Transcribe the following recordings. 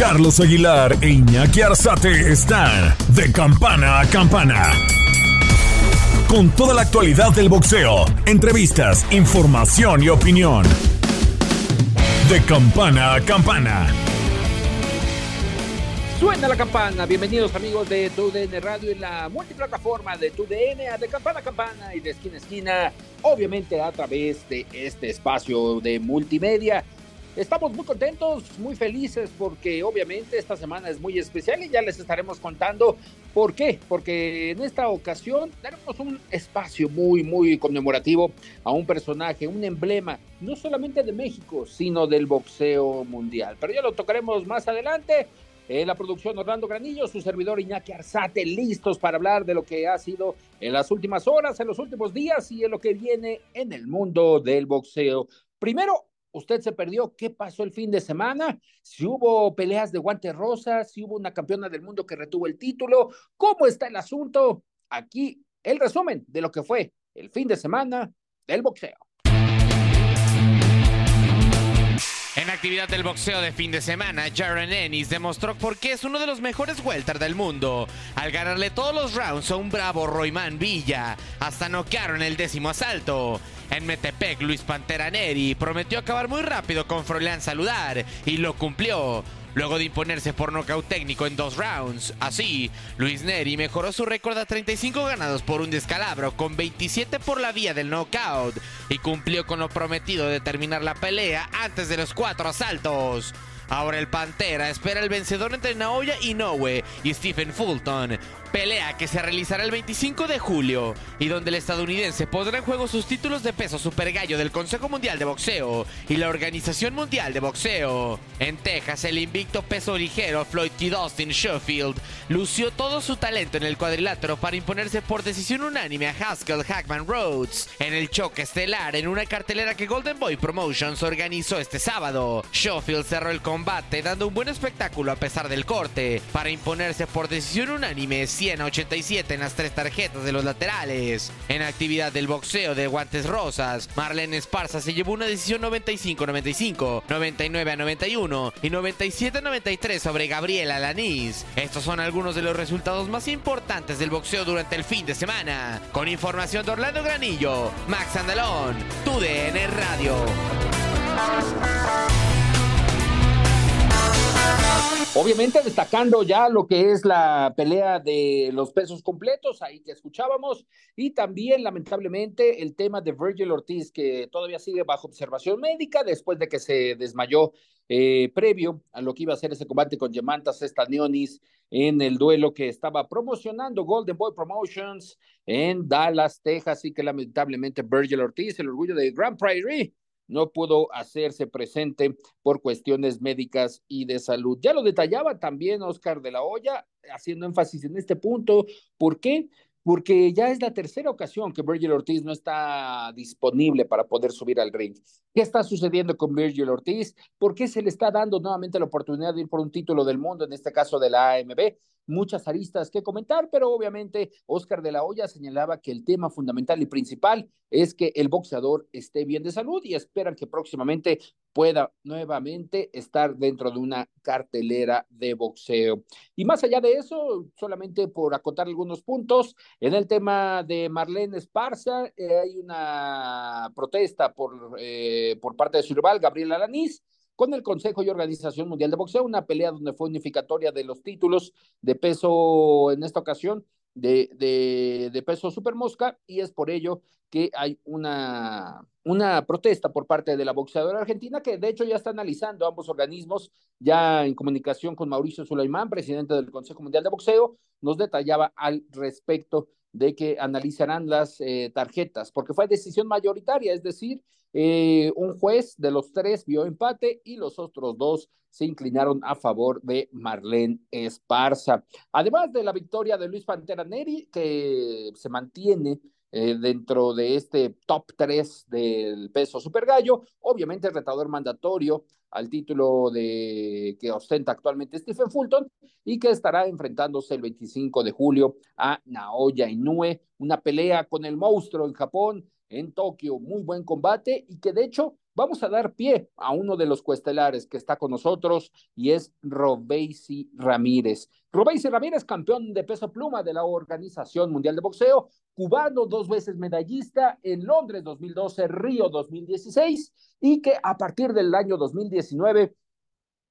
Carlos Aguilar e Iñaki Arzate están de campana a campana. Con toda la actualidad del boxeo, entrevistas, información y opinión. De campana a campana. Suena la campana. Bienvenidos amigos de TUDN Radio en la multiplataforma de TUDN, de campana a campana y de esquina a esquina. Obviamente a través de este espacio de multimedia Estamos muy contentos, muy felices porque obviamente esta semana es muy especial y ya les estaremos contando por qué. Porque en esta ocasión tenemos un espacio muy, muy conmemorativo a un personaje, un emblema, no solamente de México, sino del boxeo mundial. Pero ya lo tocaremos más adelante. En la producción Orlando Granillo, su servidor Iñaki Arzate, listos para hablar de lo que ha sido en las últimas horas, en los últimos días y en lo que viene en el mundo del boxeo. Primero, usted se perdió qué pasó el fin de semana, si hubo peleas de guantes rosas, si hubo una campeona del mundo que retuvo el título, cómo está el asunto. Aquí el resumen de lo que fue el fin de semana del boxeo. En actividad del boxeo de fin de semana, Jaron Ennis demostró por qué es uno de los mejores welter del mundo, al ganarle todos los rounds a un bravo Royman Villa, hasta noquearon el décimo asalto. En Metepec, Luis Pantera Neri prometió acabar muy rápido con Froilán Saludar y lo cumplió. Luego de imponerse por nocaut técnico en dos rounds, así, Luis Neri mejoró su récord a 35 ganados por un descalabro con 27 por la vía del knockout y cumplió con lo prometido de terminar la pelea antes de los cuatro asaltos. Ahora el Pantera espera el vencedor entre Naoya Inoue y Stephen Fulton, pelea que se realizará el 25 de julio y donde el estadounidense podrá en juego sus títulos de peso super gallo del Consejo Mundial de Boxeo y la Organización Mundial de Boxeo. En Texas, el invicto peso ligero Floyd T. Austin Sheffield lució todo su talento en el cuadrilátero para imponerse por decisión unánime a Haskell Hackman Rhodes en el choque estelar en una cartelera que Golden Boy Promotions organizó este sábado. Sheffield cerró el combate dando un buen espectáculo a pesar del corte para imponerse por decisión unánime 187 en las tres tarjetas de los laterales. En actividad del boxeo de guantes rosas, Marlene Esparza se llevó una decisión 95-95, 99-91 y 97-93 sobre Gabriela Lanís. Estos son algunos de los resultados más importantes del boxeo durante el fin de semana. Con información de Orlando Granillo, Max Andalón, TUDN Radio. Obviamente destacando ya lo que es la pelea de los pesos completos, ahí que escuchábamos, y también lamentablemente el tema de Virgil Ortiz, que todavía sigue bajo observación médica después de que se desmayó eh, previo a lo que iba a ser ese combate con Yemantas Estanionis en el duelo que estaba promocionando Golden Boy Promotions en Dallas, Texas, y que lamentablemente Virgil Ortiz, el orgullo de Grand Prairie, no pudo hacerse presente por cuestiones médicas y de salud. Ya lo detallaba también Oscar de la Hoya, haciendo énfasis en este punto. ¿Por qué? Porque ya es la tercera ocasión que Virgil Ortiz no está disponible para poder subir al ring. ¿Qué está sucediendo con Virgil Ortiz? ¿Por qué se le está dando nuevamente la oportunidad de ir por un título del mundo, en este caso de la AMB? Muchas aristas que comentar, pero obviamente Oscar de la Hoya señalaba que el tema fundamental y principal es que el boxeador esté bien de salud y esperan que próximamente pueda nuevamente estar dentro de una cartelera de boxeo. Y más allá de eso, solamente por acotar algunos puntos, en el tema de Marlene Esparza, eh, hay una protesta por, eh, por parte de su rival, Gabriel Alanís, con el Consejo y Organización Mundial de Boxeo, una pelea donde fue unificatoria de los títulos de peso en esta ocasión de, de, peso supermosca y es por ello que hay una, una protesta por parte de la boxeadora argentina que de hecho ya está analizando ambos organismos, ya en comunicación con Mauricio Sulaimán, presidente del Consejo Mundial de Boxeo, nos detallaba al respecto de que analizarán las eh, tarjetas, porque fue decisión mayoritaria, es decir, eh, un juez de los tres vio empate y los otros dos se inclinaron a favor de Marlene Esparza. Además de la victoria de Luis Pantera Neri, que se mantiene eh, dentro de este top 3 del peso super gallo, obviamente el retador mandatorio al título de que ostenta actualmente Stephen Fulton y que estará enfrentándose el 25 de julio a Naoya Inoue, una pelea con el monstruo en Japón, en Tokio, muy buen combate y que de hecho vamos a dar pie a uno de los cuestelares que está con nosotros y es Robeisi Ramírez. Robeisi Ramírez, campeón de peso pluma de la Organización Mundial de Boxeo, cubano, dos veces medallista en Londres 2012, Río 2016 y que a partir del año 2019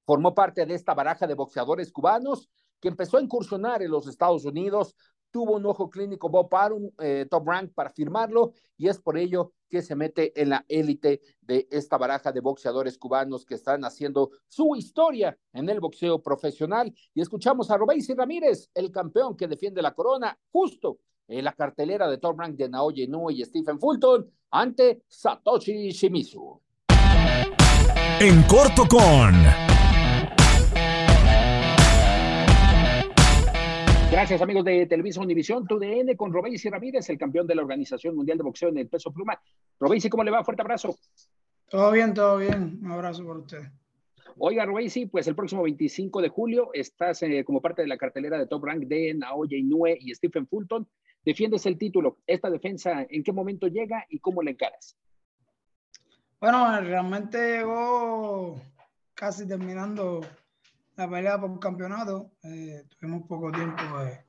formó parte de esta baraja de boxeadores cubanos que empezó a incursionar en los Estados Unidos, tuvo un ojo clínico Bob Arum, eh, top rank para firmarlo, y es por ello que se mete en la élite de esta baraja de boxeadores cubanos que están haciendo su historia en el boxeo profesional. Y escuchamos a Robéis Ramírez, el campeón que defiende la corona, justo en la cartelera de top rank de Naoya Inoue y Stephen Fulton ante Satoshi Shimizu. En corto con Gracias, amigos de Televisa Univisión, TUDN con Robeysi Ramírez, el campeón de la Organización Mundial de Boxeo en el peso pluma. Robeysi, ¿cómo le va? Fuerte abrazo. Todo bien, todo bien. Un abrazo por usted. Oiga, Robeysi, pues el próximo 25 de julio estás eh, como parte de la cartelera de Top Rank de Naoya Inoue y Stephen Fulton. Defiendes el título. ¿Esta defensa en qué momento llega y cómo la encaras? Bueno, realmente llegó casi terminando la pelea por campeonato. Eh, tuvimos poco tiempo de,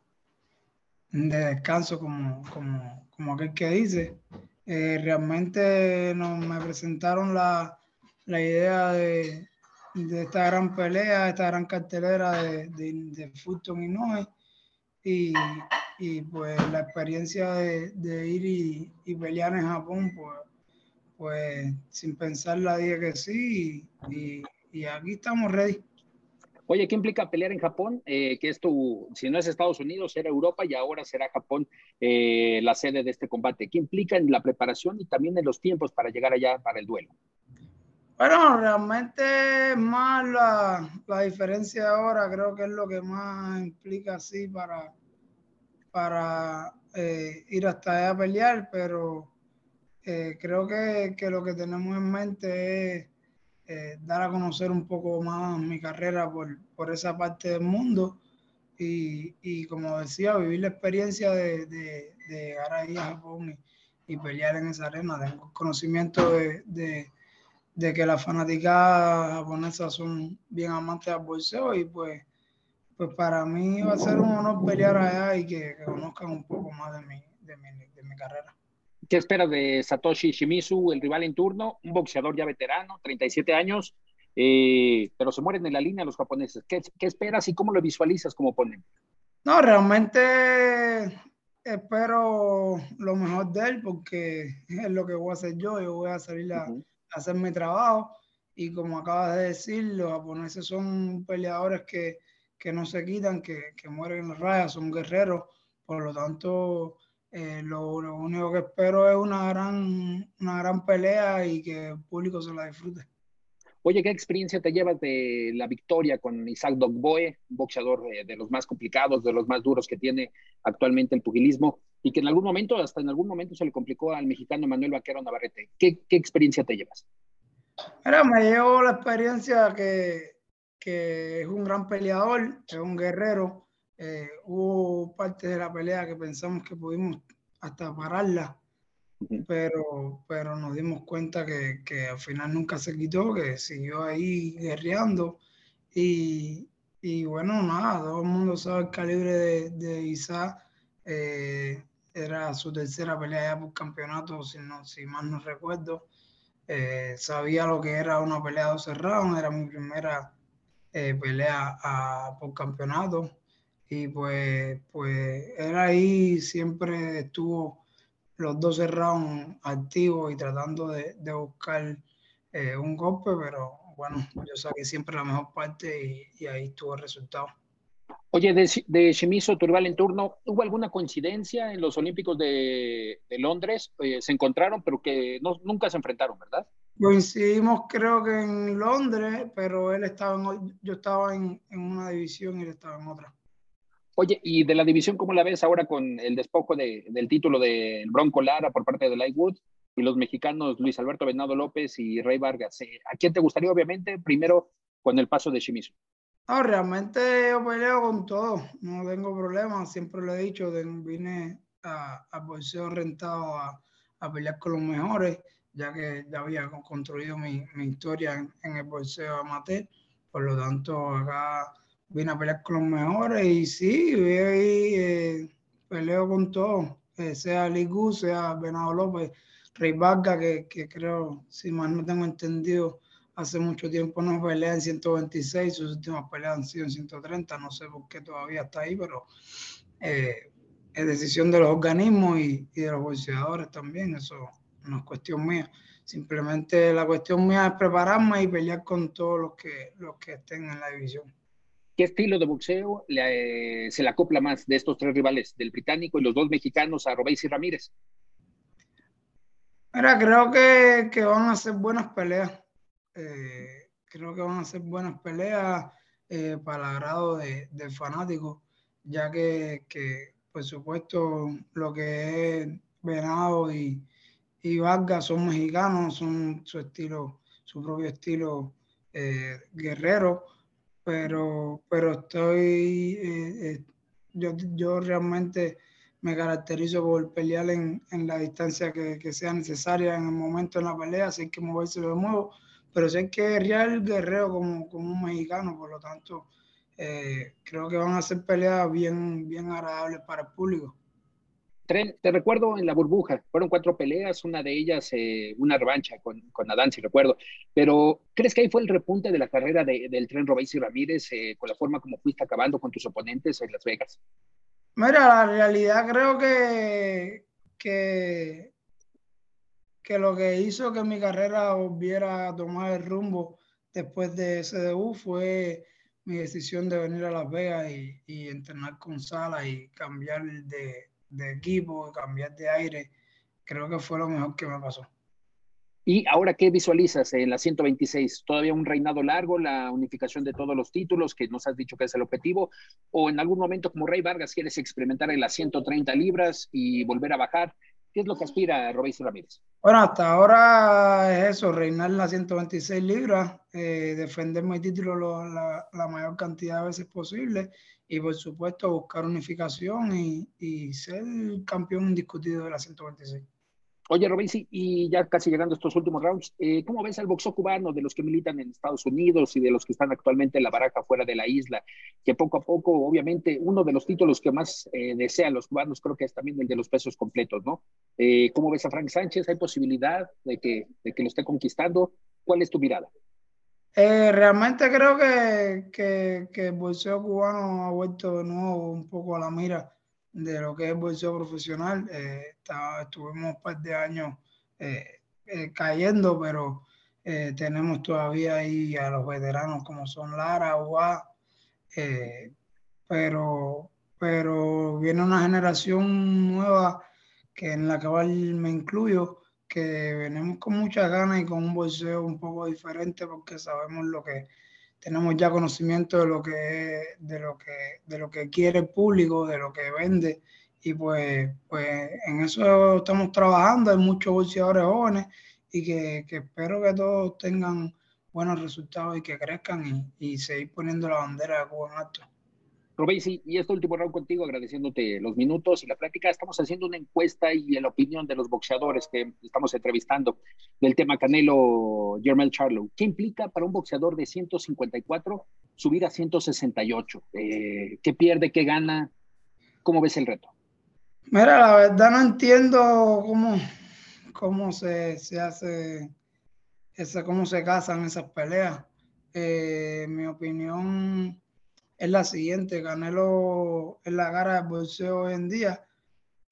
descanso, como, como, como, aquel que dice. Eh, realmente nos, me presentaron la, la idea de, de, esta gran pelea, esta gran cartelera de, de, de Fulton y Noe. Y, y, pues la experiencia de, ir y, y, pelear en Japón, pues, pues sin pensarla dije que sí y, y aquí estamos ready. Oye, ¿qué implica pelear en Japón? Eh, que es tu, si no es Estados Unidos, era Europa y ahora será Japón eh, la sede de este combate. ¿Qué implica en la preparación y también en los tiempos para llegar allá para el duelo? Bueno, realmente más la, la diferencia ahora, creo que es lo que más implica así para, para eh, ir hasta allá a pelear, pero creo que, que lo que tenemos en mente es eh, dar a conocer un poco más mi carrera por, por esa parte del mundo y, y, como decía, vivir la experiencia de, de, de llegar ahí a Japón y, pelear en esa arena. Tengo conocimiento de, de, que las fanáticas japonesas son bien amantes del bolseo y pues, pues para mí va a ser un honor pelear allá y que, que conozcan un poco más de mi, de mi, de mi carrera. ¿Qué esperas de Satoshi Shimizu, el rival en turno? Un boxeador ya veterano, 37 años, eh, pero se mueren en la línea los japoneses. ¿Qué, ¿Qué, esperas y cómo lo visualizas como oponente? No, realmente espero lo mejor de él porque es lo que voy a hacer yo. Yo voy a salir a, uh -huh. a hacer mi trabajo y como acabas de decir, los japoneses son peleadores que, que no se quitan, que, que mueren en la raya, son guerreros. Por lo tanto, eh, lo, lo, único que espero es una gran, una gran pelea y que el público se la disfrute. Oye, ¿qué experiencia te llevas de la victoria con Isaac Dogboe, un boxeador de, de, los más complicados, de los más duros que tiene actualmente el pugilismo, y que en algún momento, hasta en algún momento se le complicó al mexicano Manuel Vaquero Navarrete? ¿Qué, qué experiencia te llevas? Mira, me llevo la experiencia que, que es un gran peleador, es un guerrero, eh, hubo parte de la pelea que pensamos que pudimos hasta pararla, pero, pero nos dimos cuenta que, que, al final nunca se quitó, que siguió ahí guerreando. Y, y bueno, nada, todo el mundo sabe el calibre de, de Isa. Eh, era su tercera pelea ya por campeonato, si, no, si mal no recuerdo. Eh, sabía lo que era una pelea de 12 rounds, era mi primera eh, pelea a, por campeonato y pues, pues él ahí siempre estuvo los 12 rounds activos y tratando de, de buscar eh, un golpe, pero bueno, yo saqué siempre la mejor parte y, y ahí estuvo el resultado. Oye, de, de Shimizu, tu rival en turno, ¿hubo alguna coincidencia en los Olímpicos de, Londres? Eh, se encontraron, pero que no, nunca se enfrentaron, ¿verdad? Coincidimos creo que en Londres, pero él estaba en, yo estaba en, una división y él estaba en otra. Oye, y de la división, ¿cómo la ves ahora con el despojo del título del Bronco Lara por parte de Lightwood y los mexicanos Luis Alberto Venado López y Rey Vargas? Eh, ¿A quién te gustaría, obviamente, primero con el paso de Shimizu? No, realmente yo peleo con todo, no tengo problemas, siempre lo he dicho, vine a, a bolseo rentado a, a, pelear con los mejores, ya que ya había construido mi, mi historia en, el bolseo amateur, por lo tanto acá vine a pelear con los mejores y sí, voy ahí, eh, peleo con todo, eh, sea Ligu, sea Venado López, Rey Vargas, que, que creo, si más no tengo entendido, hace mucho tiempo no pelea en 126, sus últimas peleas han sido en 130, no sé por qué todavía está ahí, pero eh, es decisión de los organismos y, de los boxeadores también, eso no es cuestión mía. Simplemente la cuestión mía es prepararme y pelear con todos los que, los que estén en la división. ¿Qué estilo de boxeo se le acopla más de estos tres rivales, del británico y los dos mexicanos, a Robéis y Ramírez? Mira, creo que, van a ser buenas peleas. Eh, creo que van a ser buenas peleas eh, para el agrado de, del fanático, ya que, que, por supuesto, lo que es Venado y, y Vargas son mexicanos, son su estilo, su propio estilo eh, guerrero, pero, pero estoy, yo, yo realmente me caracterizo por pelear en, en la distancia que, que, sea necesaria en el momento de la pelea, así que moverse de nuevo pero sé que es Real Guerrero como, como un mexicano, por lo tanto, eh, creo que van a ser peleas bien, bien agradables para el público. Te recuerdo en la burbuja, fueron cuatro peleas, una de ellas eh, una revancha con, con Adán, si recuerdo, pero ¿crees que ahí fue el repunte de la carrera del tren Robéis y Ramírez eh, con la forma como fuiste acabando con tus oponentes en Las Vegas? Mira, la realidad creo que, que que lo que hizo que mi carrera volviera a tomar el rumbo después de SDU fue mi decisión de venir a Las Vegas y, y entrenar con Sala y cambiar de, de equipo, cambiar de aire. Creo que fue lo mejor que me pasó. ¿Y ahora qué visualizas en la 126? ¿Todavía un reinado largo, la unificación de todos los títulos, que nos has dicho que es el objetivo? ¿O en algún momento, como Rey Vargas, quieres experimentar en las 130 libras y volver a bajar? ¿Qué es lo que aspira Robéis Ramírez? Bueno, hasta ahora es eso, reinar las 126 libras, eh, defender mi título la, mayor cantidad de veces posible y por supuesto buscar unificación y, y ser campeón indiscutido de la 126. Oye, Robinsi, y ya casi llegando a estos últimos rounds, eh, ¿cómo ves al boxeo cubano de los que militan en Estados Unidos y de los que están actualmente en la baraja fuera de la isla? Que poco a poco, obviamente, uno de los títulos que más eh, desean los cubanos creo que es también el de los pesos completos, ¿no? Eh, ¿Cómo ves a Frank Sánchez? ¿Hay posibilidad de que, de que lo esté conquistando? ¿Cuál es tu mirada? Realmente creo que, que, que el boxeo cubano ha vuelto de nuevo un poco a la mira de lo que es bolseo profesional. Eh, estuvimos un par de años eh, eh, cayendo, pero tenemos todavía ahí a los veteranos como son Lara, Ua, pero, pero viene una generación nueva que en la que me incluyo, que venimos con muchas ganas y con un bolseo un poco diferente porque sabemos lo que tenemos ya conocimiento de lo que de lo que de lo que quiere el público, de lo que vende y pues pues en eso estamos trabajando, hay muchos boxeadores jóvenes y que, que espero que todos tengan buenos resultados y que crezcan y, y seguir poniendo la bandera de Cuba en alto. Robesi, y este último round contigo, agradeciéndote los minutos y la práctica. Estamos haciendo una encuesta y la opinión de los boxeadores que estamos entrevistando del tema Canelo Jermel Charlo. ¿Qué implica para un boxeador de 154 subir a 168? Eh, ¿Qué pierde? ¿Qué gana? ¿Cómo ves el reto? Mira, la verdad no entiendo cómo, cómo se, se hace, esa, cómo se casan esas peleas. Eh, mi opinión es la siguiente. Canelo es la cara del boxeo hoy en día,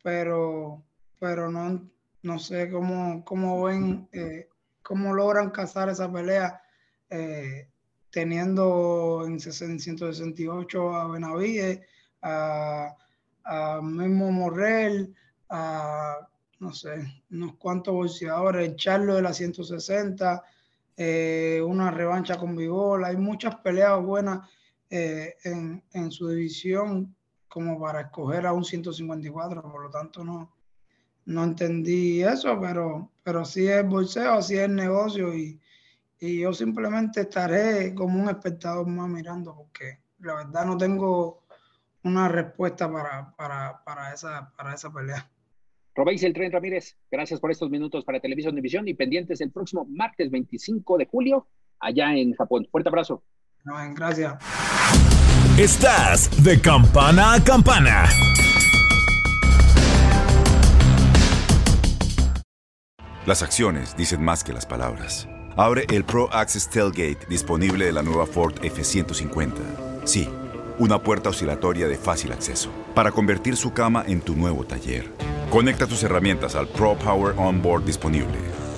pero, pero no, no sé cómo, cómo ven, eh, cómo logran cazar esa pelea. Eh, teniendo en 168 a Benavides, a, a Memo Morrell, a no sé, unos cuantos boxeadores, el Charlo de la 160, eh, una revancha con Vivol, hay muchas peleas buenas eh, en, en, su división como para escoger a un 154, por lo tanto no, no entendí eso, pero, pero sí es bolseo, sí es negocio y, y yo simplemente estaré como un espectador más mirando porque la verdad no tengo una respuesta para, para, para, esa, para esa pelea. Robéis el Tren Ramírez, gracias por estos minutos para Televisión División y pendientes el próximo martes 25 de julio allá en Japón. Fuerte abrazo. No, gracias. Estás de campana a campana. Las acciones dicen más que las palabras. Abre el Pro Access Tailgate disponible de la nueva Ford F-150. Sí, una puerta oscilatoria de fácil acceso para convertir su cama en tu nuevo taller. Conecta tus herramientas al Pro Power Onboard disponible.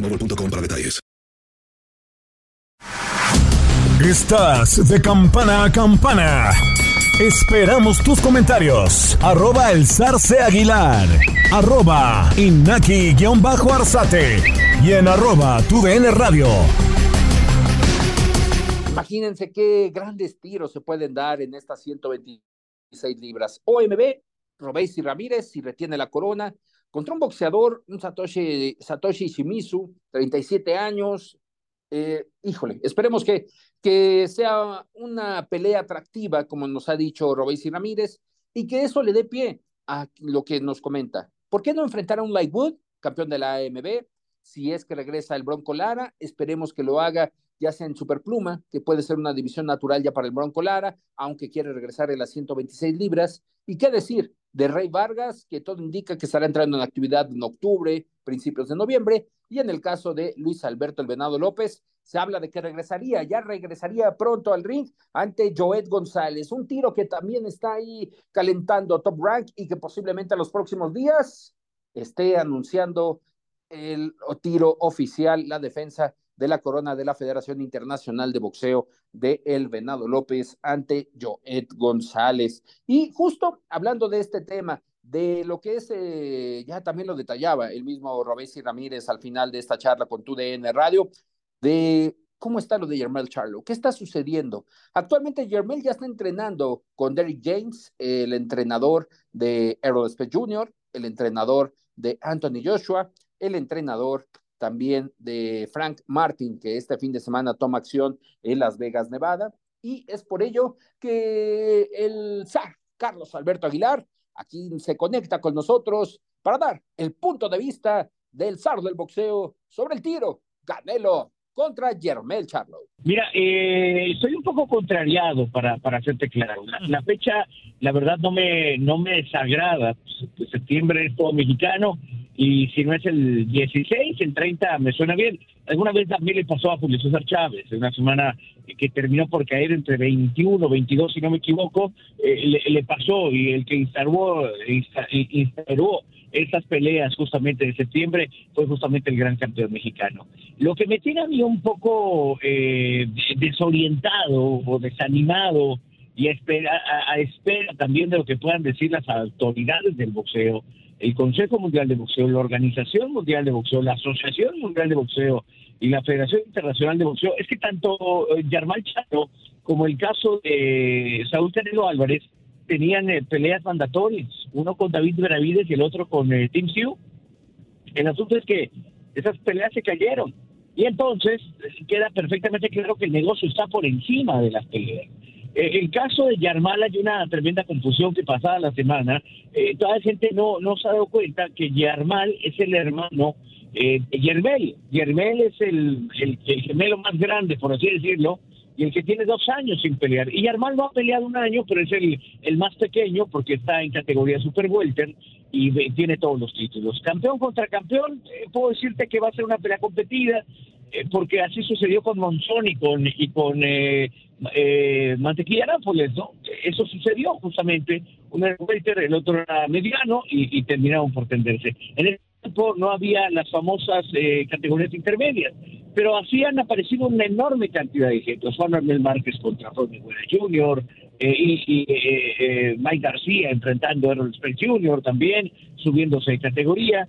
boostmobile.com para detalles. Estás de campana a campana. Esperamos tus comentarios. Arroba el zarce aguilar. Arroba inaki-arzate. Y en arroba tu radio. Imagínense qué grandes tiros se pueden dar en estas 126 libras. OMB, Robéis y Ramírez, si retiene la corona, contra un boxeador, un Satoshi, Satoshi Shimizu, 37 años. Eh, híjole, esperemos que, que sea una pelea atractiva, como nos ha dicho Robéis y Ramírez, y que eso le dé pie a lo que nos comenta. ¿Por qué no enfrentar a un Lightwood, campeón de la AMB? Si es que regresa el Bronco Lara, esperemos que lo haga ya sea en Superpluma, que puede ser una división natural ya para el Bronco Lara, aunque quiere regresar en las 126 libras. ¿Y qué decir de Rey Vargas, que todo indica que estará entrando en actividad en octubre, principios de noviembre? Y en el caso de Luis Alberto El Venado López, se habla de que regresaría, ya regresaría pronto al ring ante Joed González, un tiro que también está ahí calentando Top Rank y que posiblemente en los próximos días esté anunciando el tiro oficial, la defensa de la corona de la Federación Internacional de Boxeo de El Venado López ante Joed González. Y justo hablando de este tema, de lo que es, eh, ya también lo detallaba el mismo Robesi Ramírez al final de esta charla con TUDN Radio, de cómo está lo de Yermel Charlo, qué está sucediendo. Actualmente Yermel ya está entrenando con Derrick James, el entrenador de Errol Spence Jr., el entrenador de Anthony Joshua, el entrenador también de Frank Martin, que este fin de semana toma acción en Las Vegas, Nevada. Y es por ello que el zar Carlos Alberto Aguilar aquí se conecta con nosotros para dar el punto de vista del zar del boxeo sobre el tiro. Canelo contra Jermel Charlo. Mira, eh, estoy un poco contrariado para, para hacerte claro. La, fecha, la verdad, no me, no me desagrada. Pues, septiembre es todo mexicano y si no es el 16, el 30 me suena bien. Alguna vez también le pasó a Julio César Chávez, una semana que terminó por caer entre 21, 22, si no me equivoco, eh, le, pasó y el que instaló, instaló esas peleas justamente de septiembre, fue justamente el gran campeón mexicano. Lo que me tiene a mí un poco eh, desorientado o desanimado y a espera, a, espera también de lo que puedan decir las autoridades del boxeo, el Consejo Mundial de Boxeo, la Organización Mundial de Boxeo, la Asociación Mundial de Boxeo y la Federación Internacional de Boxeo, es que tanto eh, Yarmal Charo como el caso de Saúl Canelo Álvarez tenían eh, peleas mandatorias, uno con David Benavides y el otro con eh, Tim Sioux. El asunto es que esas peleas se cayeron y entonces queda perfectamente claro que el negocio está por encima de las peleas. Eh, el caso de Yarmal hay una tremenda confusión que pasaba la semana. Eh, toda la gente no, no se ha dado cuenta que Yarmal es el hermano eh, de Yermel. Yermel es el, el, gemelo más grande, por así decirlo, y el que tiene dos años sin pelear. Y Yarmal no ha peleado un año, pero es el, el más pequeño porque está en categoría Super Welter y tiene todos los títulos. Campeón contra campeón, eh, puedo decirte que va a ser una pelea competida. Eh, porque así sucedió con Monzón y con, y con eh, eh, Mantequilla Nápoles, ¿no? Eso sucedió justamente, uno era el otro era mediano y, y terminaron por tenderse. En el tiempo no había las famosas eh, categorías intermedias, pero así han aparecido una enorme cantidad de ejemplos. Juan Armel Márquez contra Ronnie Buena Jr., eh, y, eh, Mike García enfrentando a Errol Spence Jr. también, subiéndose de categoría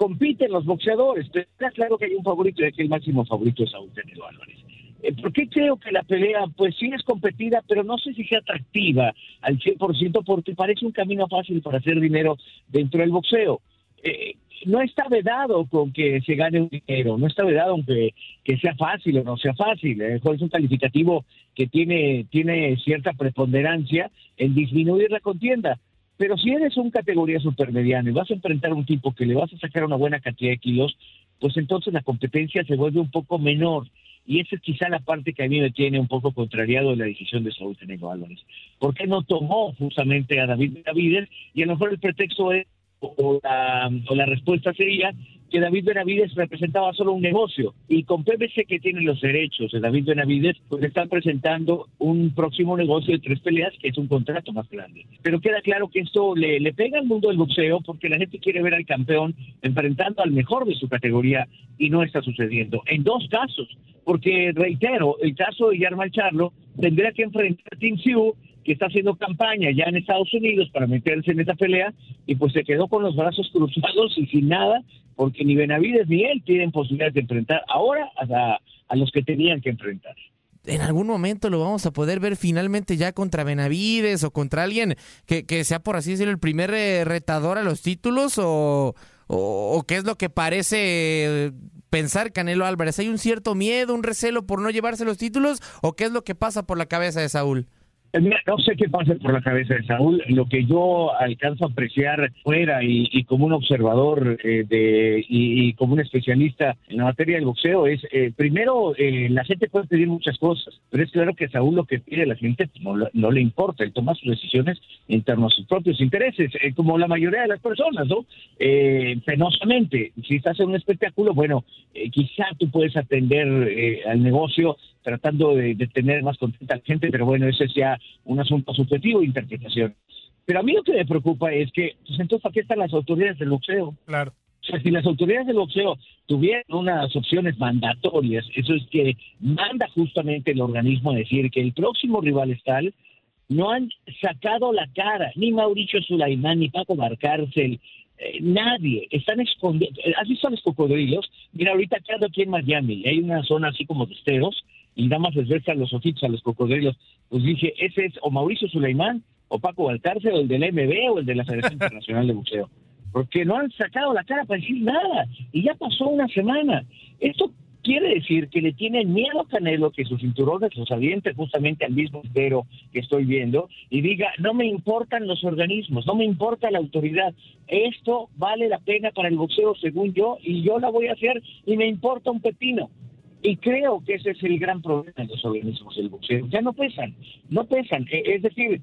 compiten los boxeadores, pero está claro que hay un favorito y que el máximo favorito es Saúl Canelo Álvarez. Eh, ¿Por qué creo que la pelea, pues sí es competida, pero no sé si sea atractiva al 100% porque parece un camino fácil para hacer dinero dentro del boxeo? Eh, no está vedado con que se gane un dinero, no está vedado aunque que sea fácil o no sea fácil. Eh, es un calificativo que tiene, tiene cierta preponderancia en disminuir la contienda. Pero si eres un categoría supermediano y vas a enfrentar a un tipo que le vas a sacar una buena cantidad de kilos, pues entonces la competencia se vuelve un poco menor. Y esa es quizá la parte que a mí me tiene un poco contrariado de la decisión de Saúl Tenegro Álvarez. ¿Por qué no tomó justamente a David Davides? Y a lo mejor el pretexto es, o la, o la respuesta sería que David Benavides representaba solo un negocio y con PBC que tiene los derechos de David Benavides pues están presentando un próximo negocio de tres peleas que es un contrato más grande. Pero queda claro que esto le, le pega al mundo del boxeo porque la gente quiere ver al campeón enfrentando al mejor de su categoría y no está sucediendo. En dos casos, porque reitero, el caso de Yarmal Charlo tendría que enfrentar a Tim Sioux que está haciendo campaña ya en Estados Unidos para meterse en esa pelea y pues se quedó con los brazos cruzados y sin nada porque ni Benavides ni él tienen posibilidad de enfrentar ahora a, a los que tenían que enfrentar en algún momento lo vamos a poder ver finalmente ya contra Benavides o contra alguien que, que sea, por así decirlo, el primer eh, retador a los títulos o, o, qué es lo que parece pensar Canelo Álvarez. ¿Hay un cierto miedo, un recelo por no llevarse los títulos o qué es lo que pasa por la cabeza de Saúl? Eh, no sé qué pasa por la cabeza de Saúl. Lo que yo alcanzo a apreciar fuera y, como un observador eh, de, y, como un especialista en la materia del boxeo es, eh, primero, la gente puede pedir muchas cosas, pero es claro que Saúl lo que pide a la gente no, no le importa. Él toma sus decisiones en torno a sus propios intereses, como la mayoría de las personas, ¿no? penosamente. Si estás en un espectáculo, bueno, quizá tú puedes atender al negocio tratando de, tener más contenta a la gente, pero bueno, ese es ya un asunto subjetivo de interpretación. Pero a mí lo que me preocupa es que, pues entonces, ¿para qué están las autoridades del boxeo? Claro. O sea, si las autoridades del boxeo tuvieran unas opciones mandatorias, eso es que manda justamente el organismo a decir que el próximo rival es tal, no han sacado la cara, ni Mauricio Sulaimán, ni Paco Barcárcel, eh, nadie, están escondiendo. ¿Has visto a los cocodrilos? Mira, ahorita quedando aquí en Miami, hay una zona así como de esteros, y nada más les ves a los ojitos a los cocodrilos. Pues dije, ese es o Mauricio Suleimán, o Paco Balcarce, o el del MB, o el de la Federación Internacional de Buceo. Porque no han sacado la cara para decir nada. Y ya pasó una semana. Esto quiere decir que le tienen miedo a Canelo que sus cinturones los aviente justamente al mismo entero que estoy viendo y diga, no me importan los organismos, no me importa la autoridad, esto vale la pena para el boxeo según yo y yo la voy a hacer y me importa un pepino. Y creo que ese es el gran problema de los organismos del boxeo. Ya no pesan, no pesan. E, es decir,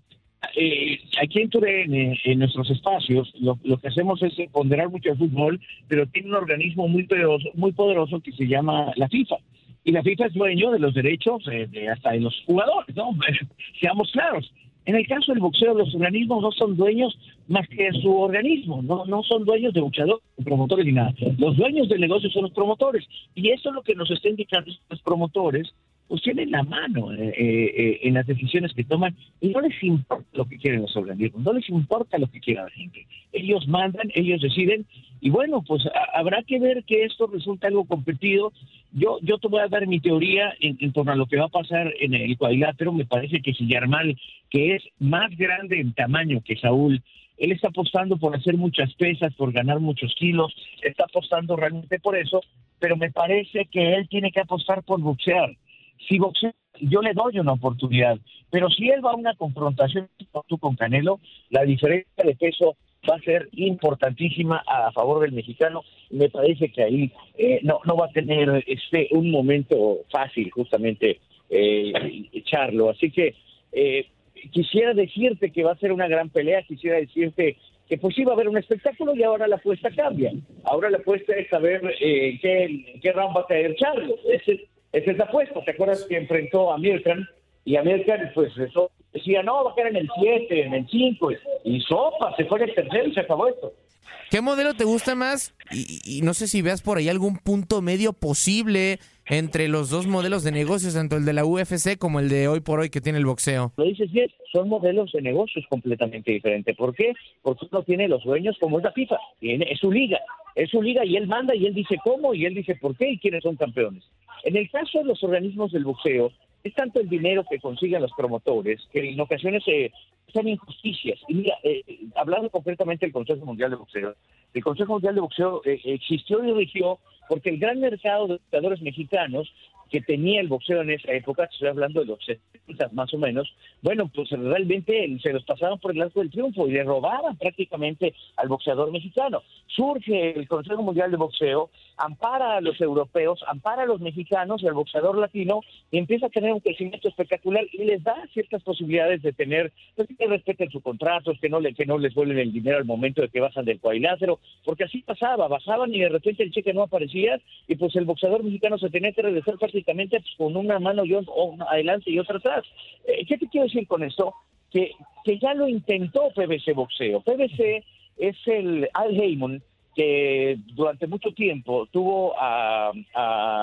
eh, aquí en Turén, en nuestros espacios, lo, que hacemos es ponderar mucho el fútbol, pero tiene un organismo muy poderoso, muy poderoso que se llama la FIFA. Y la FIFA es dueño de los derechos de hasta de los jugadores, ¿no? Seamos claros. En el caso del boxeo, los organismos no son dueños más que su organismo, no, no son dueños de boxeadores, promotores ni nada. Los dueños del negocio son los promotores. Y eso es lo que nos está indicando los promotores, pues tienen la mano eh, eh, en las decisiones que toman y no les importa lo que quieren los organismos, no les importa lo que quiera la gente. Ellos mandan, ellos deciden y bueno, pues habrá que ver que esto resulta algo competido. Yo, yo te voy a dar mi teoría en, torno a lo que va a pasar en el cuadrilátero. Me parece que si Yarmal, que es más grande en tamaño que Saúl, él está apostando por hacer muchas pesas, por ganar muchos kilos, está apostando realmente por eso, pero me parece que él tiene que apostar por boxear si boxea, yo le doy una oportunidad, pero si él va a una confrontación con Canelo, la diferencia de peso va a ser importantísima a favor del mexicano. Me parece que ahí eh, no, no va a tener este un momento fácil justamente eh, echarlo. Así que eh, quisiera decirte que va a ser una gran pelea, quisiera decirte que pues iba a haber un espectáculo y ahora la apuesta cambia. Ahora la apuesta es saber eh, qué, qué va a caer Charlo. Esa es la apuesta. ¿Te acuerdas que enfrentó a Mirkan? Y a Mirkan, pues eso decía, no, va a quedar en el 7, en el 5. Y sopa, se fue en el tercero y se acabó esto. ¿Qué modelo te gusta más? Y, no sé si veas por ahí algún punto medio posible entre los dos modelos de negocios, tanto el de la UFC como el de hoy por hoy que tiene el boxeo. Lo dices bien, son modelos de negocios completamente diferentes. ¿Por qué? Porque uno tiene los dueños como es la FIFA, tiene, es su liga, es su liga y él manda y él dice cómo y él dice por qué y quiénes son campeones. En el caso de los organismos del boxeo, es tanto el dinero que consiguen los promotores que en ocasiones eh, son injusticias. Y mira, eh, hablando concretamente del Consejo Mundial de Boxeo, el Consejo Mundial de Boxeo eh, existió y rigió porque el gran mercado de boxeadores mexicanos que tenía el boxeo en esa época, estoy hablando de los 70 más o menos, bueno, pues realmente se los pasaban por el arco del triunfo y le robaban prácticamente al boxeador mexicano. Surge el Consejo Mundial de Boxeo, ampara a los europeos, ampara a los mexicanos y al boxeador latino y empieza a tener un crecimiento espectacular y les da ciertas posibilidades de tener, pues, que respeten sus contratos, que no, le, que no les vuelven el dinero al momento de que bajan del cuadrilátero, porque así pasaba, bajaban y de repente el cheque no aparecía y pues el boxeador mexicano se tenía que regresar prácticamente pues, con una mano yo, adelante y otra atrás. Eh, ¿Qué te quiero decir con esto? Que, que ya lo intentó PBC Boxeo. PBC es el Al Heyman que durante mucho tiempo tuvo a,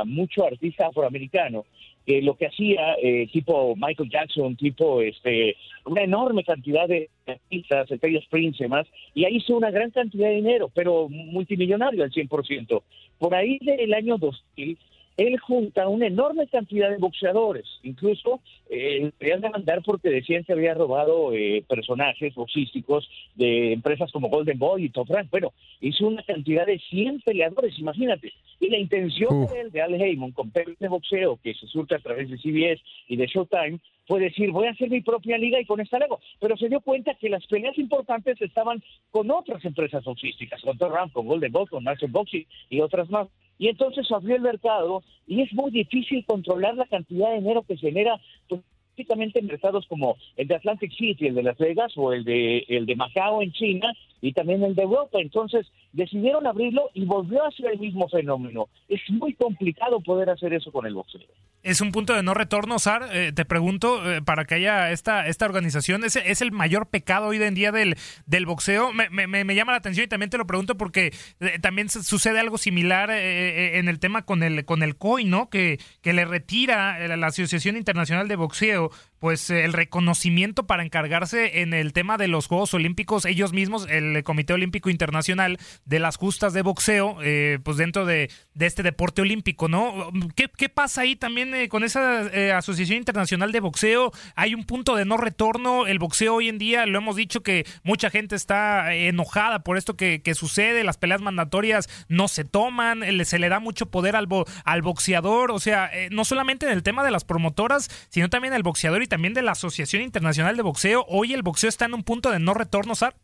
mucho artista afroamericano que lo que hacía eh, tipo Michael Jackson, tipo este una enorme cantidad de artistas, estrellas Prince y más, y ahí hizo una gran cantidad de dinero, pero multimillonario al 100%. Por ahí del año 2000 él junta una enorme cantidad de boxeadores, incluso eh, querían demandar porque decían que había robado eh, personajes boxísticos de empresas como Golden Boy y Top Rank. Bueno, hizo una cantidad de 100 peleadores, imagínate. Y la intención de, él, de Al Heyman con de boxeo que se surte a través de CBS y de Showtime fue decir, voy a hacer mi propia liga y con esta luego. Pero se dio cuenta que las peleas importantes estaban con otras empresas boxísticas, con Top Rank, con Golden Boy, con Master Boxing y otras más y entonces abrió el mercado y es muy difícil controlar la cantidad de dinero que genera pues, prácticamente en mercados como el de Atlantic City, el de Las Vegas o el de el de Macao en China y también el de Europa. Entonces decidieron abrirlo y volvió a ser el mismo fenómeno. Es muy complicado poder hacer eso con el boxeo es un punto de no retorno, Sar. Eh, te pregunto, eh, para que haya esta, esta organización, ¿es, ¿es el mayor pecado hoy en día del, del boxeo? Me, me, llama la atención y también te lo pregunto porque eh, también sucede algo similar en el tema con el, con el COI, ¿no? Que, que le retira la Asociación Internacional de Boxeo So pues el reconocimiento para encargarse en el tema de los Juegos Olímpicos, ellos mismos, el Comité Olímpico Internacional, de las justas de boxeo, pues dentro de, este deporte olímpico, ¿no? ¿Qué, qué pasa ahí también eh, con esa eh, Asociación Internacional de Boxeo hay un punto de no retorno. El boxeo hoy en día, lo hemos dicho que mucha gente está eh, enojada por esto que, sucede. Las peleas mandatorias no se toman, se le da mucho poder al, al boxeador. O sea, no solamente en el tema de las promotoras, sino también el boxeador y también de la Asociación Internacional de Boxeo. Hoy el boxeo está en un punto de no retorno, Sar.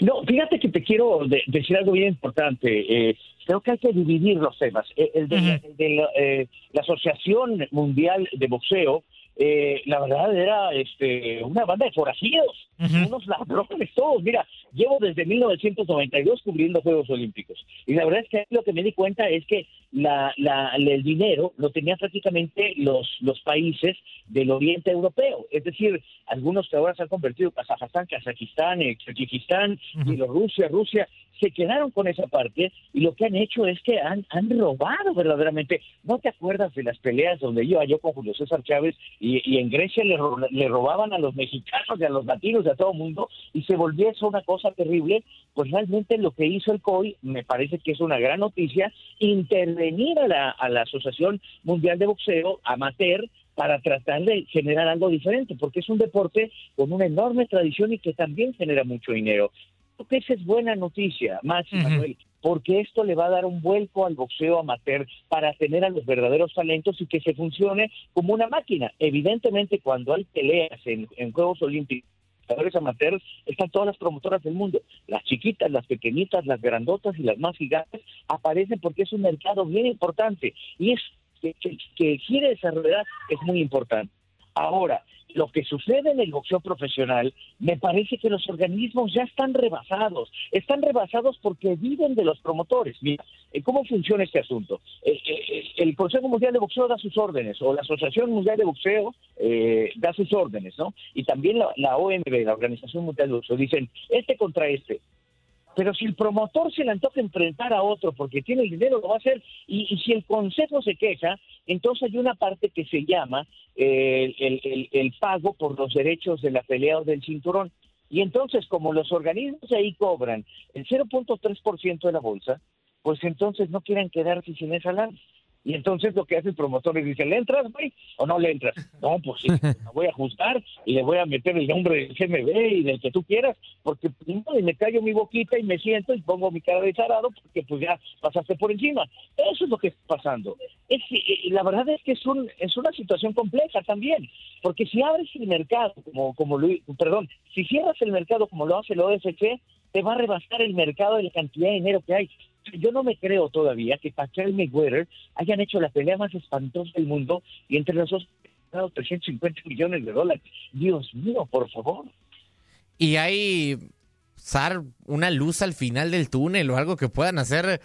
No, fíjate que te quiero decir algo bien importante creo que hay que dividir los temas. El de, eh, la, Asociación Mundial de Boxeo eh, la verdad era este, una banda de forajidos, unos ladrones todos. Mira, llevo desde 1992 cubriendo Juegos Olímpicos. Y la verdad es que lo que me di cuenta es que la, la, el dinero lo tenían prácticamente los, los países del oriente europeo, es decir, algunos que ahora se han convertido, Kazajstán, Kazajistán, Kirguistán, Bielorrusia, Rusia, se quedaron con esa parte y lo que han hecho es que han, han robado verdaderamente. ¿No te acuerdas de las peleas donde iba yo con Julio César Chávez y, en Grecia le, le, robaban a los mexicanos y a los latinos y a todo el mundo y se volvió eso una cosa terrible? Pues realmente lo que hizo el COI me parece que es una gran noticia, intervenir a la, a la Asociación Mundial de Boxeo amateur para tratar de generar algo diferente, porque es un deporte con una enorme tradición y que también genera mucho dinero que esa es buena noticia, Max Manuel, porque esto le va a dar un vuelco al boxeo amateur para tener a los verdaderos talentos y que se funcione como una máquina. Evidentemente, cuando hay peleas en, Juegos Olímpicos, amateurs, están todas las promotoras del mundo. Las chiquitas, las pequeñitas, las grandotas y las más gigantes aparecen porque es un mercado bien importante y es que, que, que quiere desarrollar es muy importante. Ahora, lo que sucede en el boxeo profesional, me parece que los organismos ya están rebasados. Están rebasados porque viven de los promotores. Mira, eh, ¿cómo funciona este asunto? Eh, eh, el Consejo Mundial de Boxeo da sus órdenes, o la Asociación Mundial de Boxeo da sus órdenes, ¿no? Y también la, la OMB, la Organización Mundial de Boxeo, dicen, este contra este. Pero si el promotor se le antoja enfrentar a otro porque tiene el dinero, lo va a hacer. Y, si el consejo se queja, entonces hay una parte que se llama eh, el, el, pago por los derechos de la pelea o del cinturón. Y entonces, como los organismos ahí cobran el 0.3% de la bolsa, pues entonces no quieren quedarse sin esa lana. Y entonces lo que hace el promotor es dice, ¿le entras, güey? ¿O no le entras? No, pues sí, me voy a ajustar y le voy a meter el nombre del GMB y del que tú quieras, porque y me callo mi boquita y me siento y pongo mi cara de zarado porque pues ya pasaste por encima. Eso es lo que está pasando. Es, eh, la verdad es que es, un, es una situación compleja también, porque si abres el mercado, como, como perdón, si cierras el mercado como lo hace el OFC, te va a rebasar el mercado de la cantidad de dinero que hay yo no me creo todavía que Pacquiao y Mayweather hayan hecho la pelea más espantosa del mundo y entre los dos dado 350 millones de dólares. Dios mío, por favor. Y hay, Sar, una luz al final del túnel o algo que puedan hacer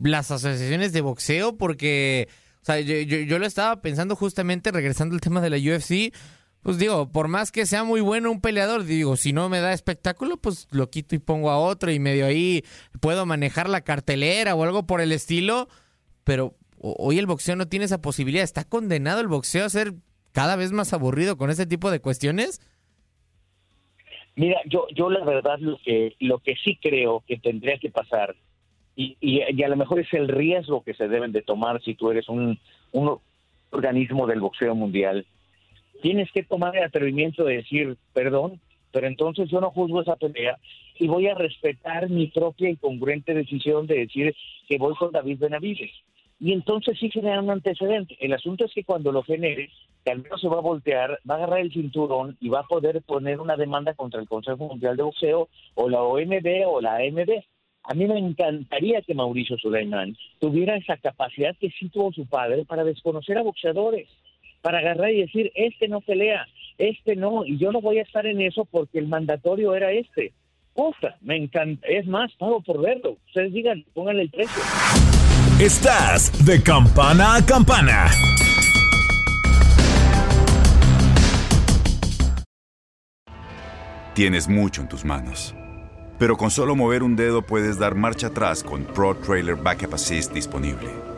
las asociaciones de boxeo, porque, o sea, yo, yo lo estaba pensando justamente regresando al tema de la UFC pues digo, por más que sea muy bueno un peleador, digo, si no me da espectáculo, pues lo quito y pongo a otro y medio ahí puedo manejar la cartelera o algo por el estilo, pero hoy el boxeo no tiene esa posibilidad. ¿Está condenado el boxeo a ser cada vez más aburrido con ese tipo de cuestiones? Mira, yo, yo la verdad lo que, lo que sí creo que tendría que pasar, y, y, a lo mejor es el riesgo que se deben de tomar si tú eres un, un organismo del boxeo mundial, tienes que tomar el atrevimiento de decir, perdón, pero entonces yo no juzgo esa pelea y voy a respetar mi propia incongruente decisión de decir que voy con David Benavides. Y entonces sí genera un antecedente. El asunto es que cuando lo genere, que al menos se va a voltear, va a agarrar el cinturón y va a poder poner una demanda contra el Consejo Mundial de Boxeo o la OMB o la AMB. A mí me encantaría que Mauricio Suleiman tuviera esa capacidad que sí tuvo su padre para desconocer a boxeadores para agarrar y decir, este no pelea, este no, y yo no voy a estar en eso porque el mandatorio era este. Cosa, me encanta, es más, pago por verlo. Ustedes digan, pónganle el precio. Estás de campana a campana. Tienes mucho en tus manos. Pero con solo mover un dedo puedes dar marcha atrás con Pro Trailer Backup Assist disponible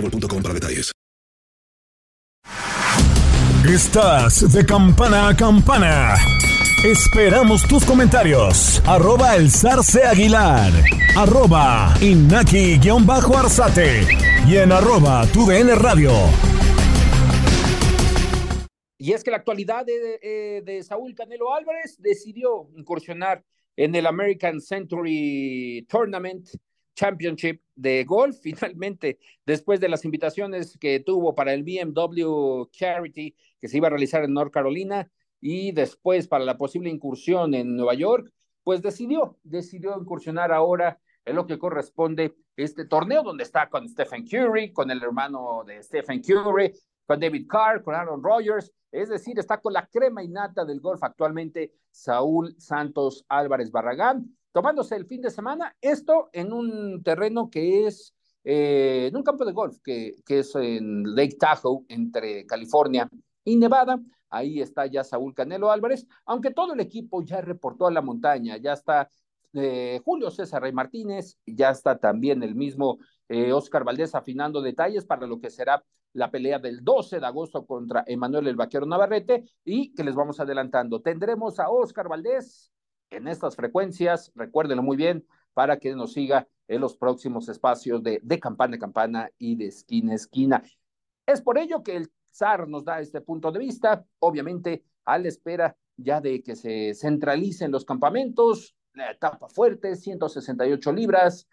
boostmobile.com para detalles. Estás de campana a campana. Esperamos tus comentarios. Arroba el zarce aguilar. Arroba inaki-arzate. Y en arroba tu DN radio. Y es que la actualidad de, de, de, Saúl Canelo Álvarez decidió incursionar en el American Century Tournament Championship de golf. Finalmente, después de las invitaciones que tuvo para el BMW Charity que se iba a realizar en North Carolina y después para la posible incursión en Nueva York, pues decidió, decidió incursionar ahora en lo que corresponde este torneo donde está con Stephen Curry, con el hermano de Stephen Curry, con David Carr, con Aaron Rodgers, es decir, está con la crema innata del golf actualmente Saúl Santos Álvarez Barragán tomándose el fin de semana, esto en un terreno que es, eh, en un campo de golf, que, que es en Lake Tahoe, entre California y Nevada. Ahí está ya Saúl Canelo Álvarez, aunque todo el equipo ya reportó a la montaña, ya está eh, Julio César Rey Martínez, ya está también el mismo eh, Oscar Valdés afinando detalles para lo que será la pelea del 12 de agosto contra Emanuel el Vaquero Navarrete y que les vamos adelantando. Tendremos a Oscar Valdés en estas frecuencias, recuérdenlo muy bien, para que nos siga en los próximos espacios de, campana a campana y de esquina a esquina. Es por ello que el SAR nos da este punto de vista, obviamente a la espera ya de que se centralicen los campamentos, la etapa fuerte, 168 libras,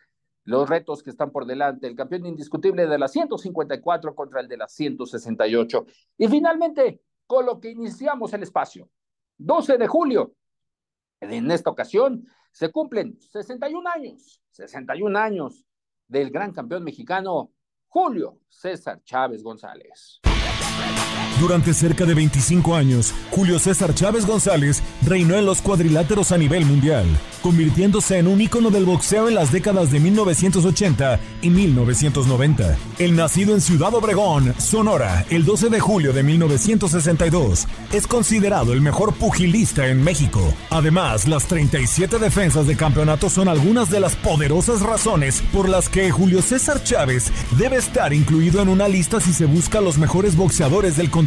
los retos que están por delante, el campeón indiscutible de las 154 contra el de las 168. Y finalmente, con lo que iniciamos el espacio, 12 de julio, en esta ocasión se cumplen 61 años, 61 años del gran campeón mexicano Julio César Chávez González. Durante cerca de 25 años, Julio César Chávez González reinó en los cuadriláteros a nivel mundial, convirtiéndose en un ícono del boxeo en las décadas de 1980 y 1990. El nacido en Ciudad Obregón, Sonora, el 12 de julio de 1962, es considerado el mejor pugilista en México. Además, las 37 defensas de campeonato son algunas de las poderosas razones por las que Julio César Chávez debe estar incluido en una lista si se busca los mejores boxeadores del continente.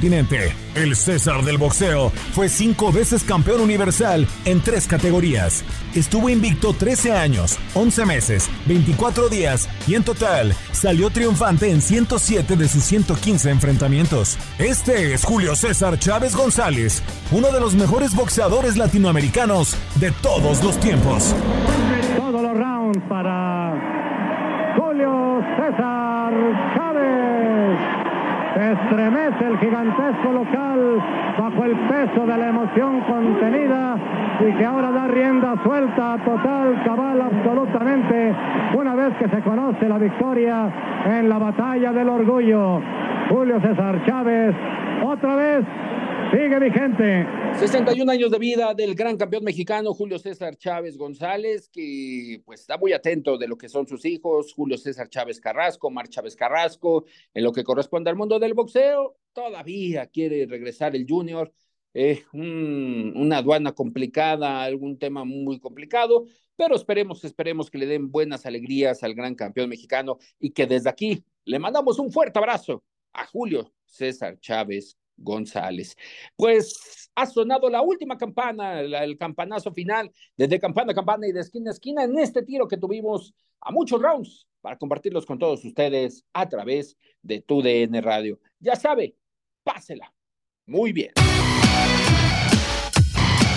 El César del boxeo fue cinco veces campeón universal en tres categorías. Estuvo invicto 13 años, 11 meses, 24 días y en total salió triunfante en 107 de sus 115 enfrentamientos. Este es Julio César Chávez González, uno de los mejores boxeadores latinoamericanos de todos los tiempos. Todos los rounds para Julio César. Estremece el gigantesco local bajo el peso de la emoción contenida y que ahora da rienda suelta, total, cabal, absolutamente, una vez que se conoce la victoria en la batalla del orgullo. Julio César Chávez, otra vez Sigue vigente. 61 años de vida del gran campeón mexicano Julio César Chávez González, que pues está muy atento de lo que son sus hijos, Julio César Chávez Carrasco, Mar Chávez Carrasco, en lo que corresponde al mundo del boxeo, todavía quiere regresar el Junior, eh, un, una aduana complicada, algún tema muy complicado, pero esperemos, esperemos que le den buenas alegrías al gran campeón mexicano y que desde aquí le mandamos un fuerte abrazo a Julio César Chávez González. Pues ha sonado la última campana, el campanazo final, desde campana a campana y de esquina a esquina en este tiro que tuvimos a muchos rounds para compartirlos con todos ustedes a través de tu DN Radio. Ya sabe, pásela. Muy bien.